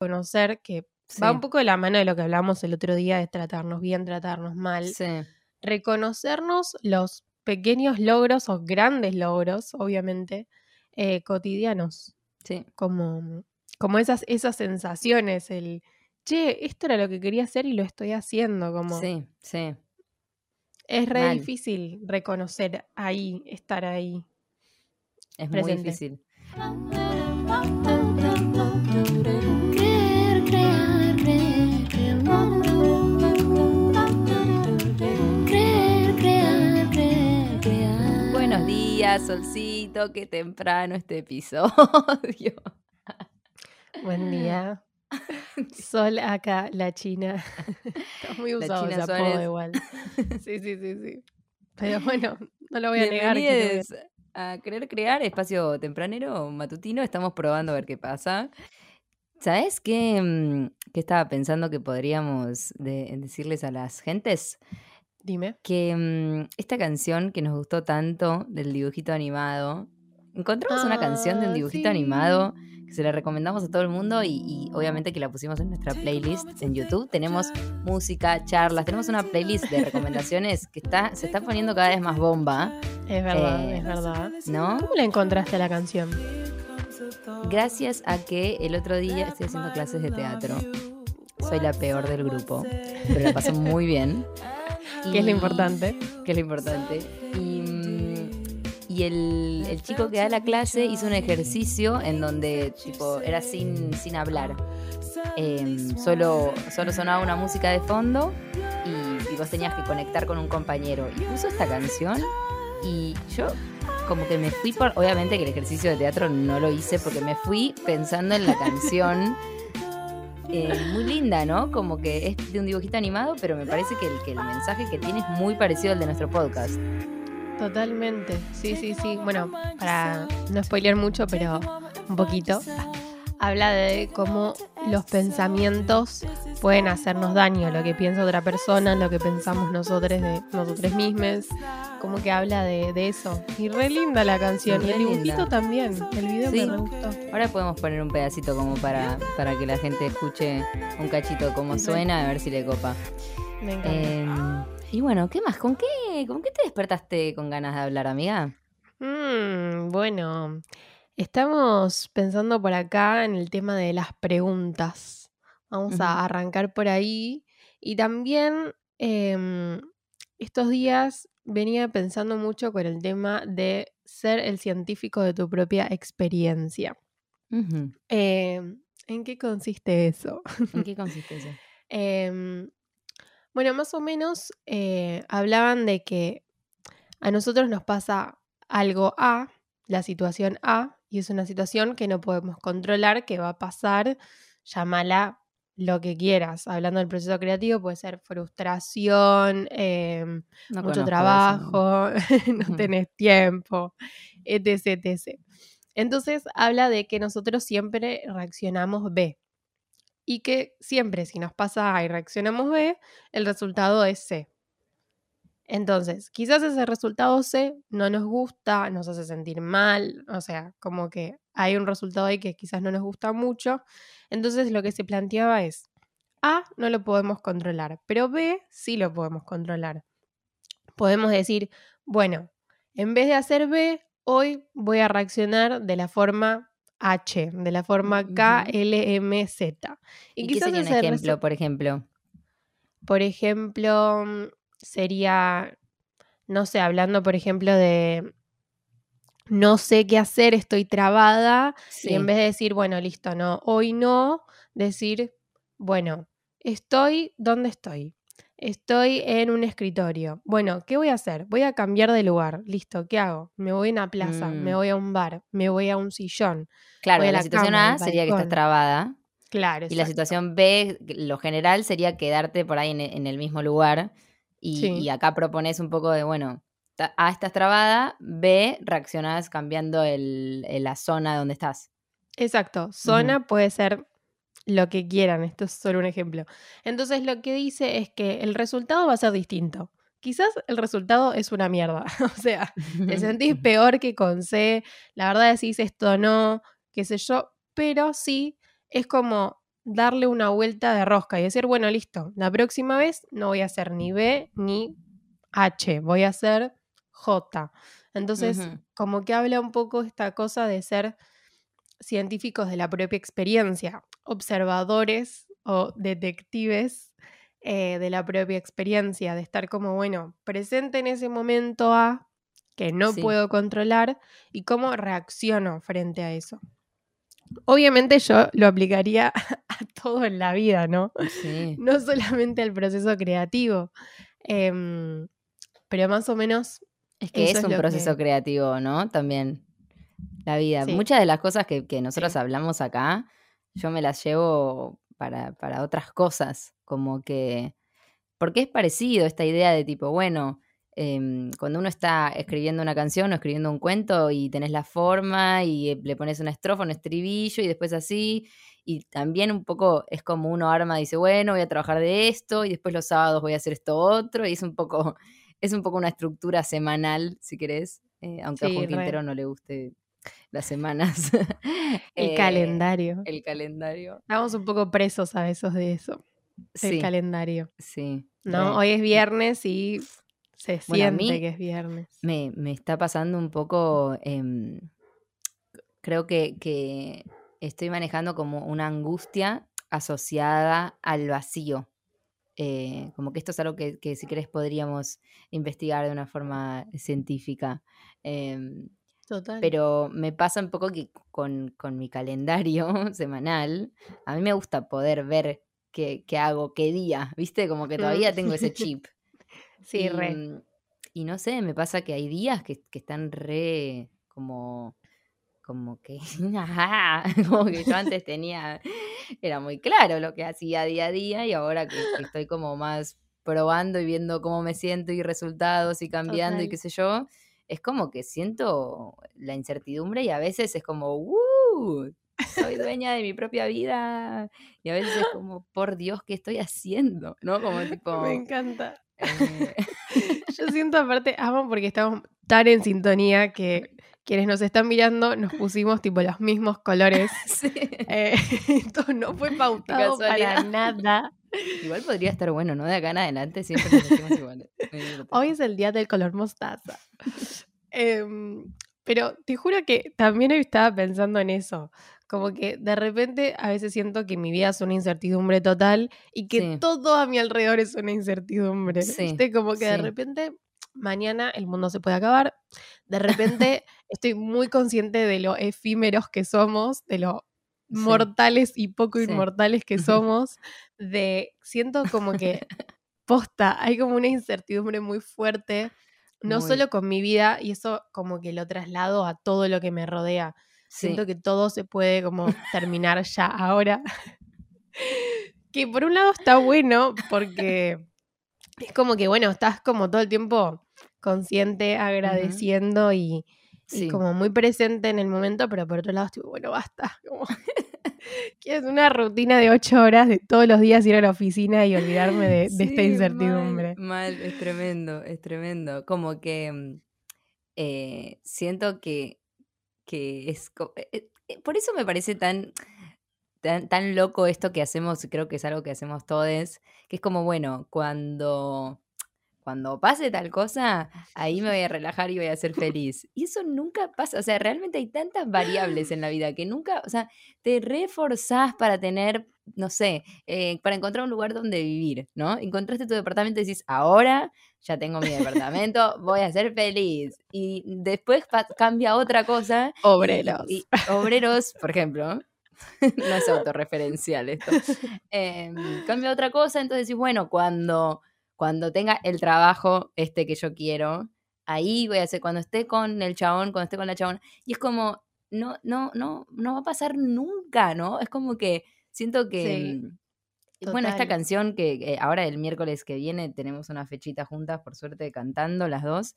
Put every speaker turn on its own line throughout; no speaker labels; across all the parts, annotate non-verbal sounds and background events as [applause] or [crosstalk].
reconocer que va un poco de la mano de lo que hablamos el otro día de tratarnos bien, tratarnos mal.
Sí.
Reconocernos los pequeños logros o grandes logros, obviamente, eh, cotidianos.
Sí.
Como, como esas, esas sensaciones, el, che, esto era lo que quería hacer y lo estoy haciendo, como...
Sí, sí.
Es re
Mal.
difícil reconocer ahí, estar ahí.
Es muy
Presente.
difícil. Solcito, qué temprano este episodio.
Buen día. [laughs] Sol acá, la China. [laughs] Está muy usado ese apodo igual. [laughs] Sí, sí, sí, sí. Pero bueno, no lo voy a negar. que
a Querer Crear, espacio tempranero, matutino. Estamos probando a ver qué pasa. ¿Sabes qué, mm, qué estaba pensando que podríamos de- decirles a las gentes?
Dime.
Que mm, esta canción que nos gustó tanto del dibujito animado, encontramos una canción de un
Ah,
dibujito
sí.
animado que se la recomendamos a todo el mundo y, y obviamente que la pusimos en nuestra playlist en YouTube. Tenemos música, charlas, tenemos una playlist de recomendaciones que está, se está poniendo cada vez más bomba,
Es verdad,
Eh,
es verdad.
¿no?
¿Cómo la encontraste la canción?
Gracias a que el otro día estoy haciendo clases de teatro. Soy la peor del grupo, pero la paso muy bien.
Que es lo importante.
que es lo importante. Y, mm, y el, el chico que da la clase hizo un ejercicio en donde tipo era sin, sin hablar. Em, solo, solo sonaba una música de fondo y, y vos tenías que conectar con un compañero. Y puso esta canción y yo como que me fui por... Obviamente que el ejercicio de teatro no lo hice porque me fui pensando en la canción. [laughs] eh, muy linda, ¿no? Como que es de un dibujito animado, pero me parece que el, que el mensaje que tiene es muy parecido al de nuestro podcast.
Totalmente. Sí, sí, sí. Bueno, para no spoilear mucho, pero un poquito. Habla de cómo los pensamientos pueden hacernos daño, lo que piensa otra persona, lo que pensamos nosotros de nosotros mismos. Como que habla de, de eso. Y re linda la canción. Y el dibujito
linda.
también. El video
Sí.
me re gustó.
Ahora podemos poner un pedacito como para, para que la gente escuche un cachito cómo suena, a ver si le copa.
Me encanta.
Eh, y bueno, ¿qué más? ¿Con qué, ¿Con qué te despertaste con ganas de hablar, amiga?
Mm, bueno, estamos pensando por acá en el tema de las preguntas. Vamos a arrancar por ahí. Y también em, estos días venía pensando mucho con el tema de ser el científico de tu propia experiencia. Em, ¿en qué consiste eso?
¿En qué [laughs] consiste eso?
Em, bueno, más o menos eh, hablaban de que a nosotros nos pasa algo A, la situación A, y es una situación que no podemos controlar, que va a pasar, llámala lo que quieras. Hablando del proceso creativo, puede ser frustración, em,
No
mucho trabajo, [laughs] no
Ujú.
tenés tiempo, etc, etc. Entonces habla de que nosotros siempre reaccionamos B y que siempre si nos pasa A y reaccionamos B, el resultado es C. Entonces, quizás ese resultado C no nos gusta, nos hace sentir mal, o sea, como que hay un resultado ahí que quizás no nos gusta mucho. Entonces, lo que se planteaba es, A no lo podemos controlar, pero B sí lo podemos controlar. Podemos decir, bueno, en vez de hacer B, hoy voy a reaccionar de la forma H, de la forma. K, L, M, Z.
¿Y, qué sería un ejemplo, por ejemplo?
por ejemplo, mm, sería, no sé, hablando, por ejemplo, de no sé qué hacer, estoy trabada, y en vez de decir, bueno, listo, no, hoy no, decir, bueno, estoy, ¿dónde estoy? Estoy en un escritorio. Bueno, ¿qué voy a hacer? Voy a cambiar de lugar. Listo, ¿qué hago? Me voy a una plaza, me
Mm.
voy a un bar, me voy a un sillón.
Claro, la,
la
situación
cama,
A sería que estás trabada.
Claro,
Y la situación B, lo general, sería quedarte por ahí en, en el mismo lugar. Y,
Sí.
y acá propones un poco de, bueno, A estás trabada, B reaccionás cambiando el, el- la zona donde estás.
Exacto, zona puede ser lo que quieran, esto es solo un ejemplo. Entonces lo que dice es que el resultado va a ser distinto. Quizás el resultado es una mierda, [laughs] o sea, te [laughs] sentís peor que con C, la verdad decís esto no, qué sé yo, pero sí es como darle una vuelta de rosca y decir, bueno, listo, la próxima vez no voy a hacer ni B ni H, voy a hacer J. Entonces, como que habla un poco esta cosa de ser científicos de la propia experiencia, observadores o detectives eh, de la propia experiencia, de estar como, bueno, presente en ese momento A que no
Sí.
puedo controlar y cómo reacciono frente a eso. Obviamente yo lo aplicaría [laughs] a todo en la vida, ¿no?
Sí.
No solamente al proceso creativo. Em, pero más o menos
Es que es un proceso
que-
creativo, ¿no? También. La vida.
Sí.
Muchas de las cosas que, que nosotros
Sí.
hablamos acá, yo me las llevo para, para otras cosas. Como que. Porque es parecido esta idea de tipo, bueno, em, cuando uno está escribiendo una canción o escribiendo un cuento y tenés la forma y eh, le pones una estrofa, un estribillo y después así. Y también un poco es como uno arma, dice, bueno, voy a trabajar de esto y después los sábados voy a hacer esto otro. Y es un poco, [laughs] es un poco una estructura semanal, si querés. eh, aunque a
Sí,
Juan
re.
Quintero no le guste las semanas. [laughs]
el
Eh,
calendario.
El calendario.
Estamos un poco presos a veces de eso,
Sí,
calendario.
sí.
¿No?
re.
Hoy es viernes y se
Bueno, a
siente
mí
que es viernes.
Me, me está pasando un poco, em, creo que, que estoy manejando como una angustia asociada al vacío. Eh, como que esto es algo que, que si querés podríamos investigar de una forma científica. Em,
Total.
pero me pasa un poco que con, con mi calendario [laughs] semanal, a mí me gusta poder ver qué, qué hago, qué día, ¿viste? Como que todavía tengo ese [laughs] chip.
Sí,
y,
re.
mm, y no sé, me pasa que hay días que, que están re como como que [laughs] ajá, como que yo antes tenía era muy claro lo que hacía día a día y ahora que, que estoy como más probando y viendo cómo me siento y resultados y cambiando y qué sé yo, es como que siento la incertidumbre y a veces es como ¡uh! soy dueña de mi propia vida y a veces es como por Dios qué estoy haciendo, ¿no? Como [laughs] tipo
Me encanta.
Eh, [laughs] [laughs]
Yo siento aparte, amo porque estamos tan en sintonía que quienes nos están mirando nos pusimos tipo los mismos colores. [laughs]
sí.
Eh, esto no fue pautado para nada.
Igual podría estar bueno, ¿no? De acá en adelante siempre nos decimos iguales.
Hoy es el día del color mostaza. Em, pero te juro que también hoy estaba pensando en eso. Como que de repente a veces siento que mi vida es una incertidumbre total y que
Sí.
todo a mi alrededor es una incertidumbre.
Sí,
¿Viste? Como que de repente mañana el mundo se puede acabar. De repente [laughs] estoy muy consciente de lo efímeros que somos, de lo mortales y poco inmortales que somos. De siento como que posta, hay como una incertidumbre muy fuerte, no
Muy.
solo con mi vida, y eso como que lo traslado a todo lo que me rodea.
Sí.
Siento que todo se puede como terminar ya ahora. que por un lado está bueno porque [laughs] es como que, bueno, estás como todo el tiempo consciente, agradeciendo y, y
Sí.
como muy presente en el momento, pero por otro lado estoy, bueno, basta. Como, [laughs] que es una rutina de ocho horas de todos los días ir a la oficina y olvidarme de, de esta incertidumbre.
Mal, mal, es tremendo, es tremendo. Como que mm, eh, siento que, que es... eh, eh, eh, por eso me parece tan, tan, tan loco esto que hacemos, creo que es algo que hacemos todos, que es como, bueno, cuando... Cuando pase tal cosa, ahí me voy a [laughs] relajar y voy a ser feliz. Y eso nunca pasa. O sea, realmente hay tantas variables en la [laughs] vida que nunca, o sea, te reforzás para tener, no sé, eh, para encontrar un lugar donde vivir, ¿no? Encontraste tu departamento y decís, ahora ya tengo mi [laughs] departamento, voy a ser feliz. Y después cambia otra cosa.
Obreros.
y- obreros, por ejemplo. no es autorreferencial esto. Em, cambia otra cosa, entonces decís, bueno, cuando, cuando tenga el trabajo este que yo quiero, ahí voy a hacer, cuando esté con el chabón, cuando esté con la chabona. Y es como, no, no, no, no va a pasar nunca, ¿no? Es como que siento que.
Sí,
mm, Bueno, esta canción que eh, ahora el miércoles que viene tenemos una fechita juntas, por suerte, cantando las dos.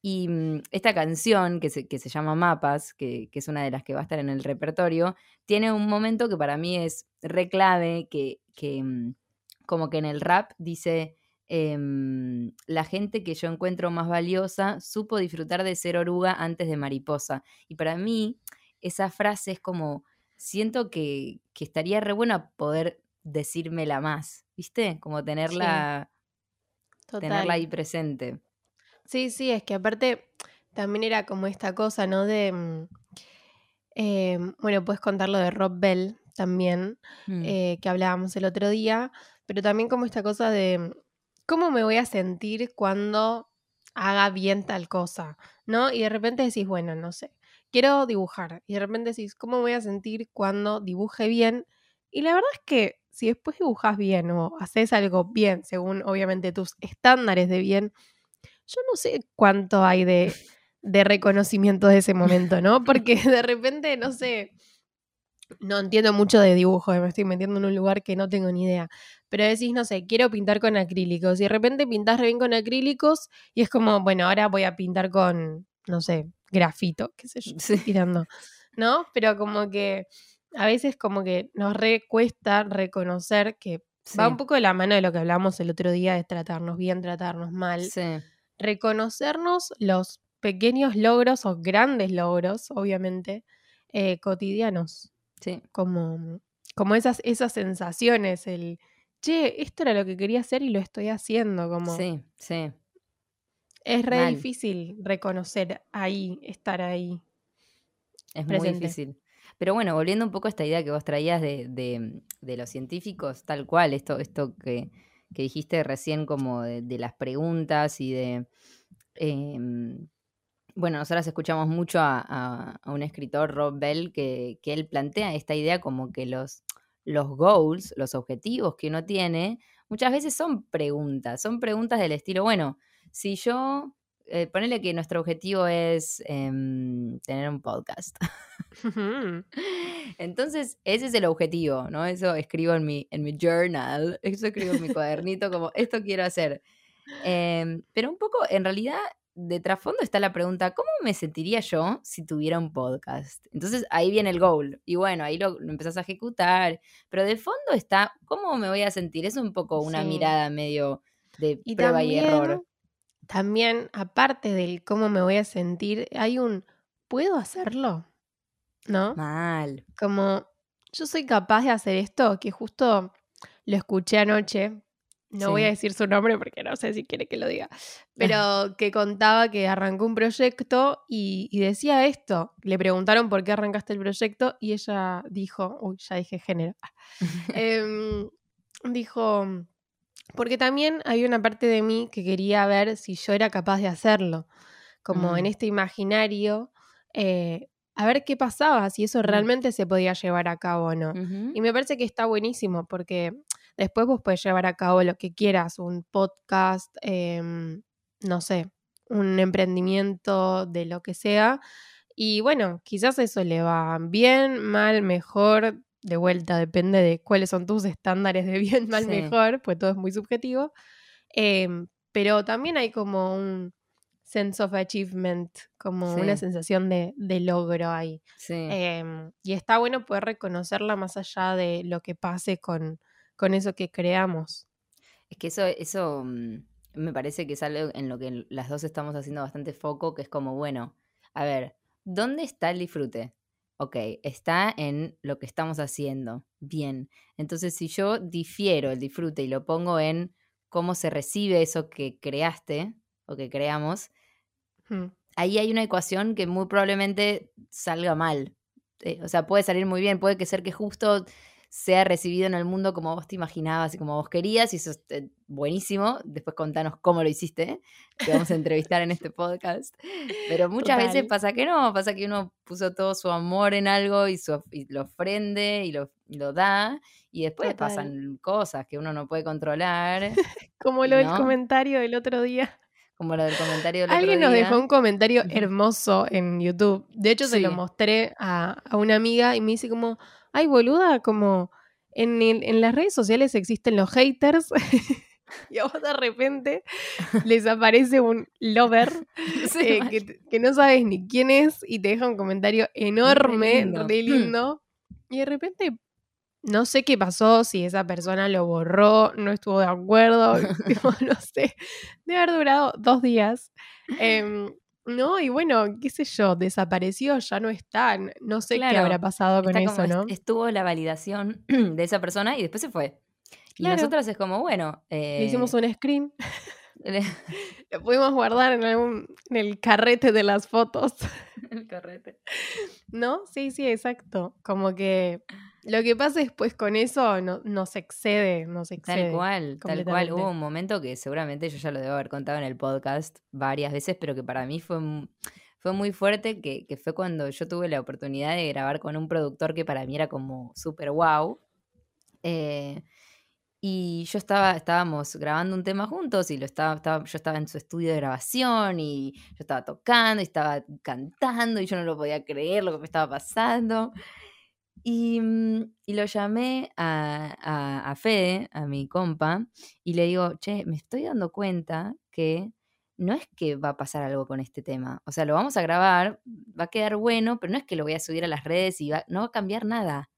Y mm, esta canción que se, que se llama Mapas, que, que es una de las que va a estar en el repertorio, tiene un momento que para mí es re clave, que, que mm, como que en el rap dice, em, la gente que yo encuentro más valiosa supo disfrutar de ser oruga antes de mariposa. Y para mí esa frase es como siento que, que estaría re bueno poder decírmela más, ¿viste? Como tenerla, tenerla ahí presente.
Sí, sí, es que aparte también era como esta cosa, ¿no? De, mm, eh, bueno, puedes contar lo de Rob Bell también,
Mm,
eh, que hablábamos el otro día, pero también como esta cosa de mm, cómo me voy a sentir cuando haga bien tal cosa, ¿no? Y de repente decís, bueno, no sé, quiero dibujar, y de repente decís, ¿cómo me voy a sentir cuando dibuje bien? Y la verdad es que si después dibujas bien o haces algo bien, según obviamente tus estándares de bien, yo no sé cuánto hay de, de reconocimiento de ese momento, ¿no? [laughs] Porque de repente, no sé, no entiendo mucho de dibujo, me estoy metiendo en un lugar que no tengo ni idea. Pero decís, no sé, quiero pintar con acrílicos. Y de repente pintás re bien con acrílicos y es como, bueno, ahora voy a pintar con, no sé, grafito, qué sé yo,
Sí.
tirando. ¿No? Pero como que a veces como que nos recuesta reconocer que va un poco de la mano de lo que hablamos el otro día de tratarnos bien, tratarnos mal
sí,
reconocernos los pequeños logros o grandes logros, obviamente, eh, cotidianos,
sí.
como, como esas, esas sensaciones, el, che, esto era lo que quería hacer y lo estoy haciendo, como
Sí, sí.
es re
Mal.
difícil reconocer ahí, estar ahí.
Es muy difícil. Pero bueno, volviendo un poco a esta idea que vos traías de, de- de los científicos, tal cual, esto, esto que, que dijiste recién como de, de las preguntas y de... em, bueno, nosotros escuchamos mucho a, a- a un escritor, Rob Bell, que, que él plantea esta idea como que los, los goals, los objetivos que uno tiene, muchas veces son preguntas, son preguntas del estilo, bueno, si yo, eh, ponele que nuestro objetivo es em, tener un podcast. [laughs] Entonces, ese es el objetivo, ¿no? Eso escribo en mi, en mi journal, [laughs] eso escribo en mi cuadernito, como esto quiero hacer. Em, pero un poco, en realidad, de trasfondo está la pregunta, ¿cómo me sentiría yo si tuviera un podcast? Entonces ahí viene el goal. Y bueno, ahí lo, lo empezás a ejecutar. Pero de fondo está, ¿cómo me voy a sentir? Es un poco una
Sí.
mirada medio de
Y
prueba y error.
también, aparte del cómo me voy a sentir, hay un, ¿puedo hacerlo? ¿No?
Mal.
Como, yo soy capaz de hacer esto, que justo lo escuché anoche. No voy a decir su nombre porque no sé si quiere que lo diga. Pero que contaba que arrancó un proyecto y, y decía esto. Le preguntaron por qué arrancaste el proyecto y ella dijo, uy, ya dije género. [laughs] Em, dijo, porque también hay una parte de mí que quería ver si yo era capaz de hacerlo. Como en
Mm.
este imaginario, eh, a ver qué pasaba, si eso
Mm.
realmente se podía llevar a cabo o no. Y me parece que está buenísimo porque después vos puedes llevar a cabo lo que quieras, un podcast, em, no sé, un emprendimiento de lo que sea. Y bueno, quizás eso le va bien, mal, mejor, de vuelta, depende de cuáles son tus estándares de [laughs] bien, mal,
Sí.
mejor, pues todo es muy subjetivo. Em, pero también hay como un sense of achievement, como una sensación de, de logro ahí.
Sí.
Em, y está bueno poder reconocerla más allá de lo que pase con, con eso que creamos.
Es que eso, eso mm, me parece que es algo en lo que las dos estamos haciendo bastante foco, que es como, bueno, a ver, ¿dónde está el disfrute? Ok, está en lo que estamos haciendo. Bien. Entonces, si yo difiero el disfrute y lo pongo en cómo se recibe eso que creaste o que creamos, ahí hay una ecuación que muy probablemente salga mal. Eh, o sea, puede salir muy bien, puede que ser que justo sea recibido en el mundo como vos te imaginabas y como vos querías, y eso es eh, buenísimo. Después contanos cómo lo hiciste, te vamos a entrevistar en este podcast. Pero muchas veces
Total.
pasa que no, pasa que uno puso todo su amor en algo y, su- y lo ofrende y lo, lo da, y después
Total.
pasan cosas que uno no puede controlar, [laughs]
Como lo del
¿no?
comentario del otro día.
como lo del comentario del otro
Alguien nos
día.
dejó un comentario hermoso en YouTube. De hecho, se lo
Sí.
mostré a, a una amiga y me dice como, ay, boluda, como en, el- en las redes sociales existen los haters. [laughs] y a vos de repente les aparece un lover [laughs] eh, que, no sabes ni quién es y te deja un comentario enorme,
lindo.
re lindo. Y de repente, no sé qué pasó, si esa persona lo borró, no estuvo de acuerdo, [laughs] tipo, no sé. Debe haber durado dos días. Em, No, y bueno, qué sé yo, desapareció, ya no está. n- No sé qué habrá pasado con eso, ¿no?
Estuvo la validación [clears throat] de esa persona y después se fue. Y nosotras es como, bueno.
Le hicimos
eh,
un screen, [laughs] [laughs] lo pudimos guardar en, algún, en el carrete de las fotos. [laughs]
el carrete.
¿No? Sí, sí, exacto. Como que lo que pasa después con eso no, nos excede, nos excede.
Tal cual, tal cual. Hubo un momento que seguramente yo ya lo debo haber contado en el podcast varias veces, pero que para mí fue, fue muy fuerte, que, que fue cuando yo tuve la oportunidad de grabar con un productor que para mí era como súper wow. Eh, y yo estaba, estábamos grabando un tema juntos y lo estaba, estaba- yo estaba en su estudio de grabación y yo estaba tocando y estaba cantando y yo no lo podía creer lo que me estaba pasando. Y, mm, y lo llamé a, a, a Fede, a mi compa, y le digo, che, me estoy dando cuenta que no es que va a pasar algo con este tema. O sea, lo vamos a grabar, va a quedar bueno, pero no es que lo voy a subir a las redes y va- no va a cambiar nada.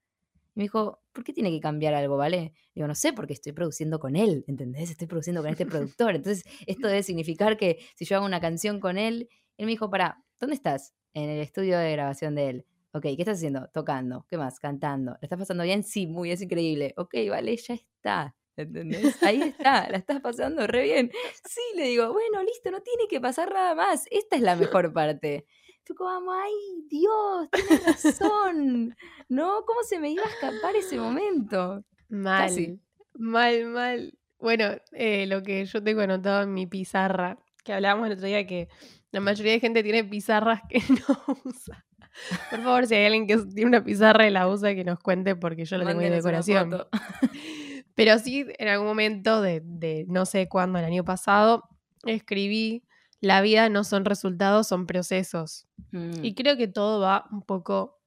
Y me dijo, ¿por qué tiene que cambiar algo, vale? Digo, no sé, porque estoy produciendo con él, ¿entendés? Estoy produciendo con este [laughs] productor. Entonces, esto debe significar que si yo hago una canción con él, él me dijo, pará, ¿dónde estás? En el estudio de grabación de él. Ok, ¿qué estás haciendo? Tocando. ¿Qué más? Cantando. ¿La estás pasando bien? Sí, muy, es increíble. Ok, vale, ya está. ¿Entendés? Ahí está, la estás pasando re bien. Sí, le digo, bueno, listo, no tiene que pasar nada más. Esta es la mejor parte. Fue como, ay, Dios, tienes razón. ¿No? ¿Cómo se me iba a escapar ese momento?
Mal, mal, mal. Bueno, eh, lo que yo tengo anotado en mi pizarra, que hablábamos el otro día que la mayoría de gente tiene pizarras que [laughs] no usa. [laughs] Por favor, si hay alguien que tiene una pizarra y la usa, que nos cuente porque yo la tengo de decoración. [laughs] Pero sí, en algún momento de, de no sé cuándo, el año pasado, escribí, la vida no son resultados, son procesos.
Mm,
Y creo que todo va un poco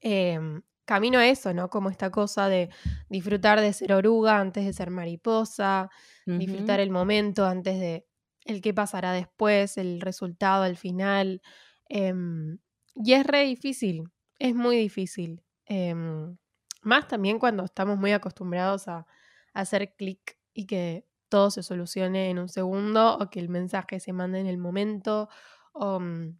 em, camino a eso, ¿no? Como esta cosa de disfrutar de ser oruga antes de ser mariposa, disfrutar el momento antes de el qué pasará después, el resultado al final. em, y es re difícil, es muy difícil. em, más también cuando estamos muy acostumbrados a, a hacer clic y que todo se solucione en un segundo o que el mensaje se mande en el momento o mm,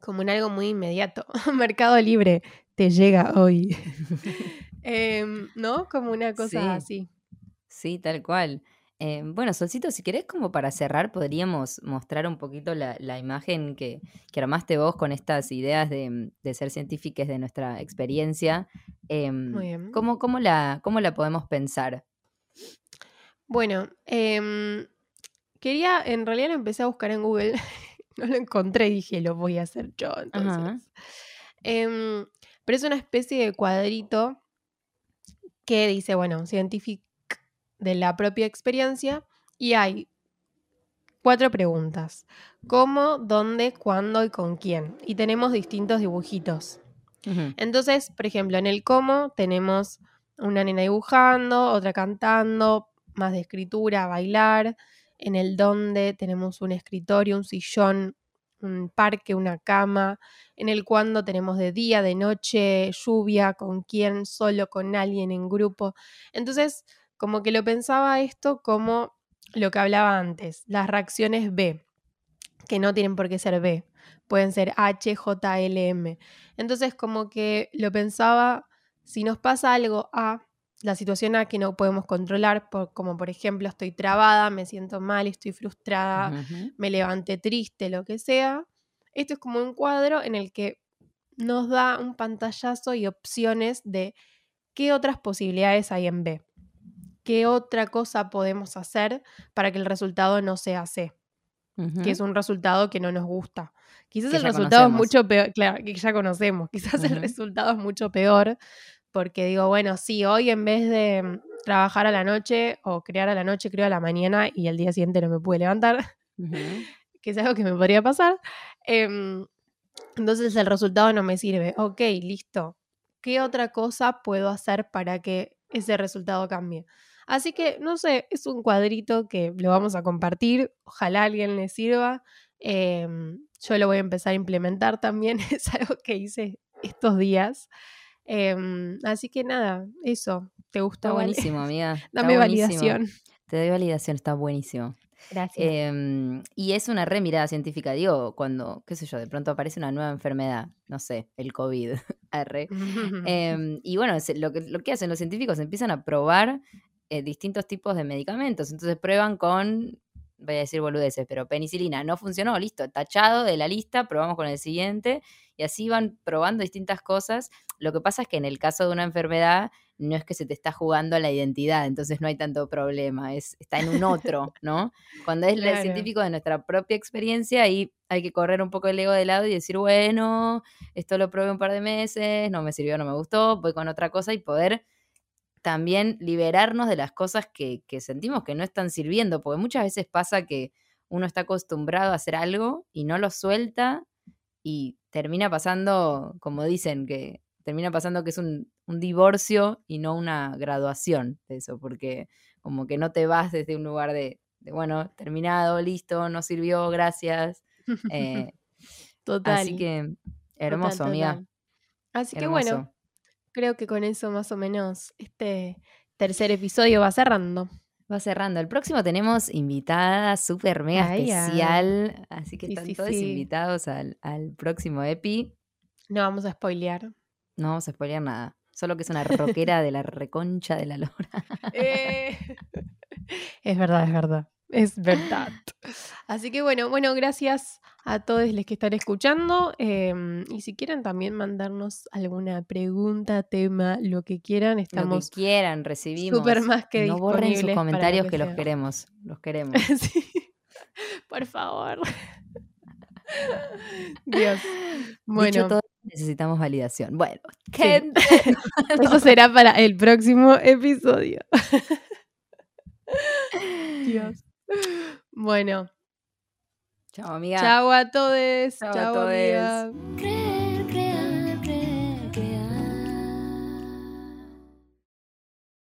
como en algo muy inmediato. [laughs] Mercado Libre te llega hoy. [laughs] [laughs] Em, ¿No? Como una cosa
Sí.
así.
Sí, tal cual. Eh, bueno, Solcito, si querés, como para cerrar, podríamos mostrar un poquito la, la imagen que, que armaste vos con estas ideas de, de ser científicas de nuestra experiencia. Em,
Muy bien.
¿cómo, cómo la, ¿Cómo la podemos pensar?
Bueno, em, quería, en realidad lo empecé a buscar en Google, [laughs] no lo encontré y dije, lo voy a hacer yo. Entonces, Em, pero es una especie de cuadrito que dice, bueno, científico de la propia experiencia y hay cuatro preguntas. ¿Cómo, dónde, cuándo y con quién? Y tenemos distintos dibujitos. Entonces, por ejemplo, en el cómo tenemos una nena dibujando, otra cantando, más de escritura, bailar. En el dónde tenemos un escritorio, un sillón, un parque, una cama. En el cuándo tenemos de día, de noche, lluvia, con quién, solo, con alguien, en grupo. Entonces, como que lo pensaba esto como lo que hablaba antes, las reacciones B, que no tienen por qué ser B, pueden ser H, J, L, M. Entonces, como que lo pensaba, si nos pasa algo A, la situación A que no podemos controlar, por- como por ejemplo estoy trabada, me siento mal, estoy frustrada, me levanté triste, lo que sea. Esto es como un cuadro en el que nos da un pantallazo y opciones de qué otras posibilidades hay en B. ¿Qué otra cosa podemos hacer para que el resultado no sea C? que es un resultado que no nos gusta. Quizás
Que
el resultado es mucho peor, claro, que ya conocemos, quizás el resultado es mucho peor, porque digo, bueno, sí, hoy en vez de mm, trabajar a la noche o crear a la noche, creo a la mañana y al día siguiente no me pude levantar, [laughs] que es algo que me podría pasar, em, entonces el resultado no me sirve. Ok, listo. ¿Qué otra cosa puedo hacer para que ese resultado cambie? Así que, no sé, es un cuadrito que lo vamos a compartir. Ojalá a alguien le sirva. Em, yo lo voy a empezar a implementar también. [laughs] Es algo que hice estos días. Em, así que nada, eso. ¿Te gusta?
Está
Vale?
buenísimo, amiga. [laughs] está
Dame
buenísimo.
validación.
Te doy validación, está buenísimo.
Gracias.
Em, y es una re mirada científica, digo, cuando, qué sé yo, de pronto aparece una nueva enfermedad, no sé, el COVID. [laughs] arre. Y bueno, lo que, lo que hacen los científicos empiezan a probar eh, distintos tipos de medicamentos. Entonces prueban con, voy a decir boludeces, pero penicilina no funcionó, listo, tachado de la lista, probamos con el siguiente. Y así van probando distintas cosas. Lo que pasa es que en el caso de una enfermedad no es que se te está jugando la identidad, entonces no hay tanto problema, es, está en un otro, [laughs] ¿no? Cuando es el científico de nuestra propia experiencia, ahí hay que correr un poco el ego de lado y decir, bueno, esto lo probé un par de meses, no me sirvió, no me gustó, voy con otra cosa y poder también liberarnos de las cosas que, que sentimos que no están sirviendo, porque muchas veces pasa que uno está acostumbrado a hacer algo y no lo suelta y termina pasando, como dicen, que termina pasando que es un, un divorcio y no una graduación de eso, porque como que no te vas desde un lugar de, de, bueno, terminado, listo, no sirvió, gracias. [laughs] eh,
total.
así que hermoso,
total,
amiga.
Así que
hermoso.
bueno, creo que con eso más o menos este tercer episodio va cerrando.
Va cerrando. El próximo tenemos invitada súper mega
Ay,
especial. Así que
Sí,
están
sí,
todos
sí.
invitados al, al próximo EPI.
No vamos a spoilear.
No vamos a spoilear nada. Solo que es una rockera de la reconcha de la lora.
Eh, [laughs] Es verdad, es verdad. Es verdad. Así que bueno, bueno, gracias a todos los que están escuchando. em, y si quieren también mandarnos alguna pregunta, tema, lo que quieran,
Lo
estamos
que quieran, recibimos.
súper más que
no borren sus
lo
comentarios que, los queremos. Los queremos. [laughs]
Sí. Por favor. [laughs] Dios.
Dicho
Bueno,
todo, necesitamos validación. Bueno,
Sí. [laughs] eso será para el próximo episodio. Dios. Bueno,
Chao, amiga.
chao a todos.
Chao a.
Creer